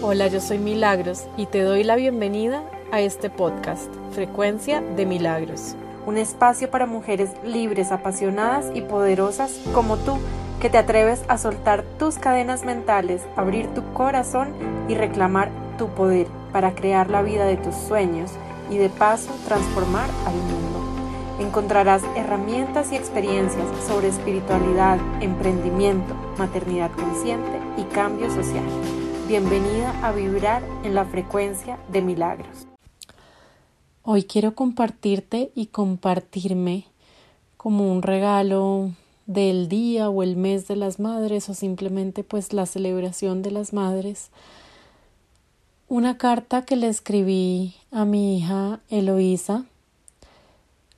Hola, yo soy Milagros y te doy la bienvenida a este podcast, Frecuencia de Milagros. Un espacio para mujeres libres, apasionadas y poderosas como tú, que te atreves a soltar tus cadenas mentales, abrir tu corazón y reclamar tu poder para crear la vida de tus sueños y de paso transformar al mundo. Encontrarás herramientas y experiencias sobre espiritualidad, emprendimiento, maternidad consciente y cambio social. Bienvenida a vibrar en la frecuencia de milagros. Hoy quiero compartirte y compartirme como un regalo del día o el mes de las madres o simplemente pues la celebración de las madres una carta que le escribí a mi hija Eloísa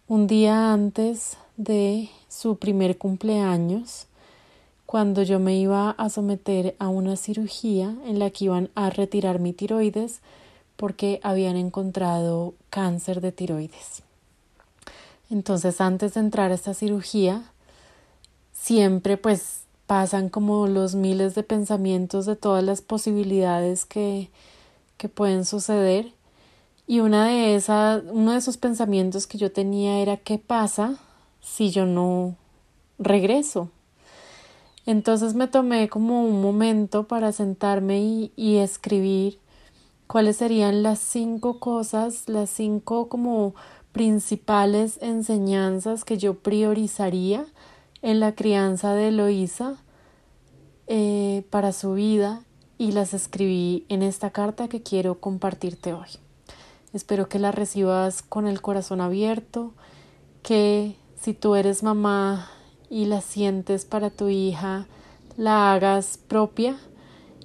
un día antes de su primer cumpleaños cuando yo me iba a someter a una cirugía en la que iban a retirar mi tiroides porque habían encontrado cáncer de tiroides. Entonces, antes de entrar a esta cirugía, siempre pues pasan como los miles de pensamientos de todas las posibilidades que, que pueden suceder. Y una de esas, uno de esos pensamientos que yo tenía era ¿qué pasa si yo no regreso? Entonces me tomé como un momento para sentarme y, escribir cuáles serían las cinco cosas, las cinco como principales enseñanzas que yo priorizaría en la crianza de Eloísa eh, para su vida y las escribí en esta carta que quiero compartirte hoy. Espero que la recibas con el corazón abierto, que si tú eres mamá y la sientes para tu hija, la hagas propia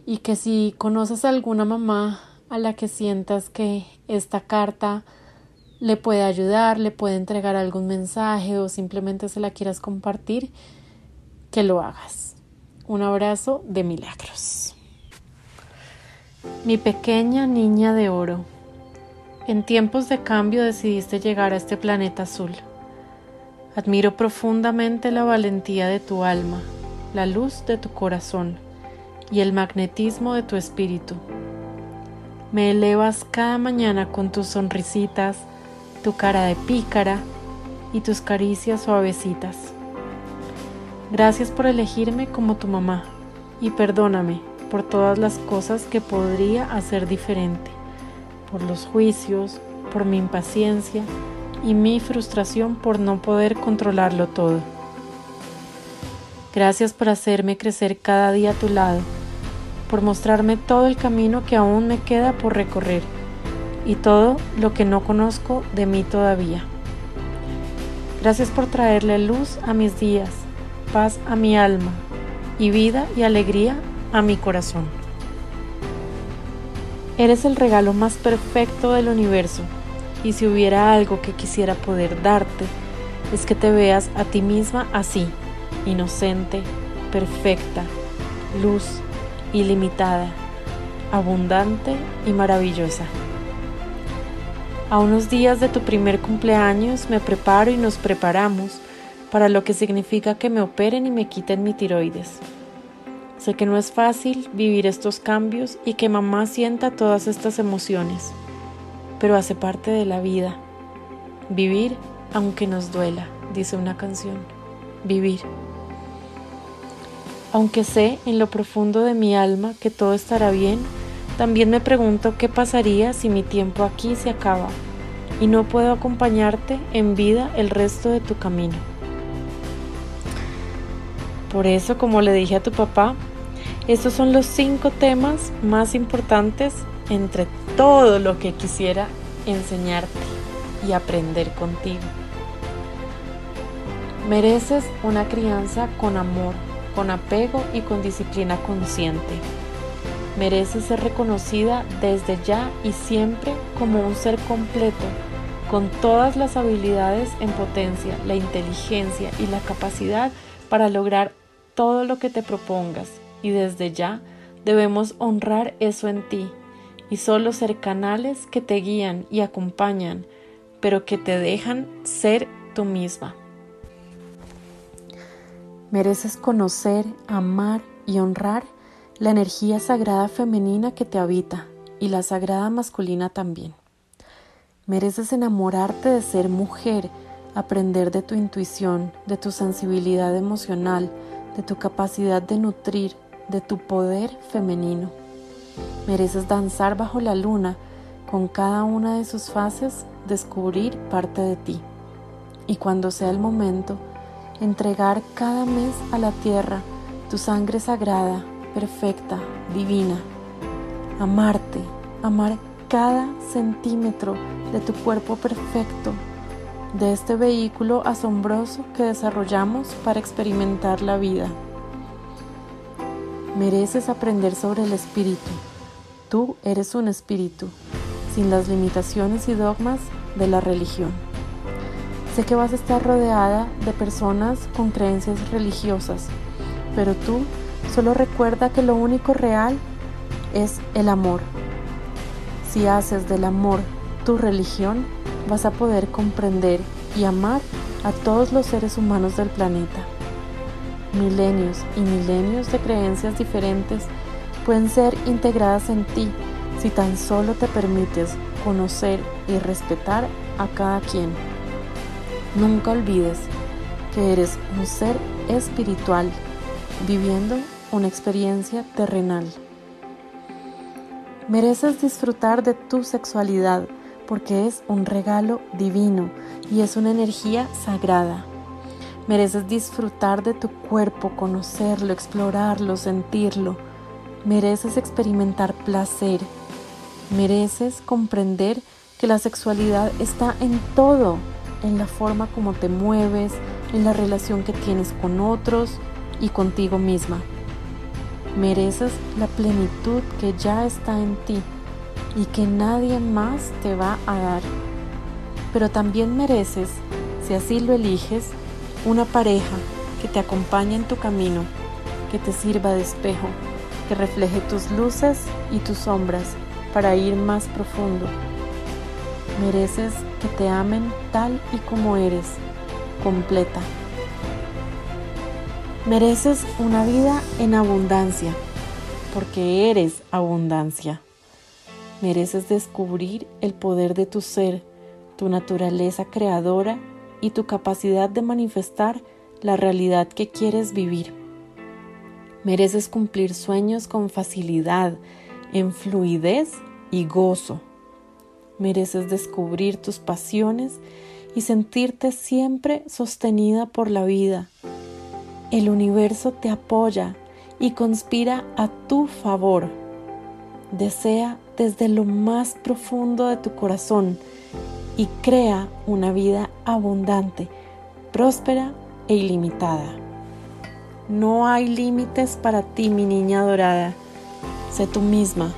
y que si conoces a alguna mamá a la que sientas que esta carta le puede ayudar, le puede entregar algún mensaje o simplemente se la quieras compartir, que lo hagas. Un abrazo de milagros. Mi pequeña niña de oro, en tiempos de cambio decidiste llegar a este planeta azul. Admiro profundamente la valentía de tu alma, la luz de tu corazón y el magnetismo de tu espíritu. Me elevas cada mañana con tus sonrisitas, tu cara de pícara y tus caricias suavecitas. Gracias por elegirme como tu mamá y perdóname por todas las cosas que podría hacer diferente, por los juicios, por mi impaciencia y mi frustración por no poder controlarlo todo. Gracias por hacerme crecer cada día a tu lado por mostrarme todo el camino que aún me queda por recorrer y todo lo que no conozco de mí todavía. Gracias por traerle luz a mis días, paz a mi alma y vida y alegría a mi corazón. Eres el regalo más perfecto del universo y si hubiera algo que quisiera poder darte, es que te veas a ti misma así, inocente, perfecta, luz, ilimitada, abundante y maravillosa. A unos días de tu primer cumpleaños me preparo y nos preparamos para lo que significa que me operen y me quiten mi tiroides. Sé que no es fácil vivir estos cambios y que mamá sienta todas estas emociones, pero hace parte de la vida. Vivir aunque nos duela, dice una canción. Vivir. Aunque sé en lo profundo de mi alma que todo estará bien, también me pregunto qué pasaría si mi tiempo aquí se acaba y no puedo acompañarte en vida el resto de tu camino. Por eso, como le dije a tu papá, estos son los cinco temas más importantes entre todo lo que quisiera enseñarte y aprender contigo. Mereces una crianza con amor, con apego y con disciplina consciente. Merece ser reconocida desde ya y siempre como un ser completo, con todas las habilidades en potencia, la inteligencia y la capacidad para lograr todo lo que te propongas. Y desde ya debemos honrar eso en ti y solo ser canales que te guían y acompañan, pero que te dejan ser tú misma. Mereces conocer, amar y honrar la energía sagrada femenina que te habita y la sagrada masculina también. Mereces enamorarte de ser mujer, aprender de tu intuición, de tu sensibilidad emocional, de tu capacidad de nutrir, de tu poder femenino. Mereces danzar bajo la luna, con cada una de sus fases descubrir parte de ti. Y cuando sea el momento, entregar cada mes a la tierra tu sangre sagrada, perfecta, divina. Amarte, amar cada centímetro de tu cuerpo perfecto, de este vehículo asombroso que desarrollamos para experimentar la vida. Mereces aprender sobre el espíritu. Tú eres un espíritu, sin las limitaciones y dogmas de la religión. Sé que vas a estar rodeada de personas con creencias religiosas, pero tú solo recuerda que lo único real es el amor. Si haces del amor tu religión, vas a poder comprender y amar a todos los seres humanos del planeta. Milenios y milenios de creencias diferentes pueden ser integradas en ti si tan solo te permites conocer y respetar a cada quien. Nunca olvides que eres un ser espiritual viviendo una experiencia terrenal. Mereces disfrutar de tu sexualidad porque es un regalo divino y es una energía sagrada. Mereces disfrutar de tu cuerpo, conocerlo, explorarlo, sentirlo. Mereces experimentar placer. Mereces comprender que la sexualidad está en todo, en la forma como te mueves, en la relación que tienes con otros y contigo misma. Mereces la plenitud que ya está en ti y que nadie más te va a dar. Pero también mereces, si así lo eliges, una pareja que te acompañe en tu camino, que te sirva de espejo, que refleje tus luces y tus sombras para ir más profundo. Mereces que te amen tal y como eres, completa. Mereces una vida en abundancia, porque eres abundancia. Mereces descubrir el poder de tu ser, tu naturaleza creadora y tu capacidad de manifestar la realidad que quieres vivir. Mereces cumplir sueños con facilidad, en fluidez y gozo. Mereces descubrir tus pasiones y sentirte siempre sostenida por la vida. El universo te apoya y conspira a tu favor. Desea desde lo más profundo de tu corazón y crea una vida abundante, próspera e ilimitada. No hay límites para ti, mi niña dorada. Sé tú misma.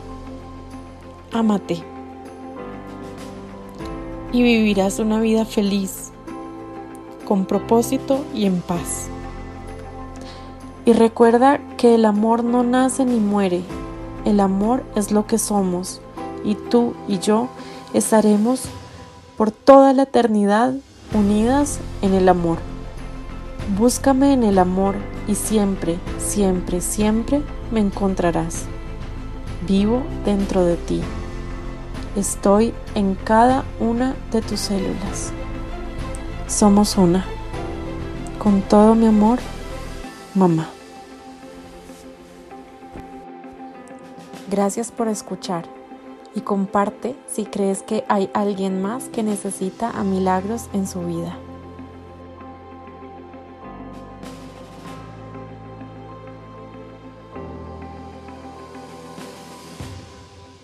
Ámate. Y vivirás una vida feliz, con propósito y en paz. Y recuerda que el amor no nace ni muere, el amor es lo que somos y tú y yo estaremos por toda la eternidad unidas en el amor. Búscame en el amor y siempre, siempre, siempre me encontrarás. Vivo dentro de ti. Estoy en cada una de tus células. Somos una. Con todo mi amor, mamá. Gracias por escuchar y comparte si crees que hay alguien más que necesita a milagros en su vida.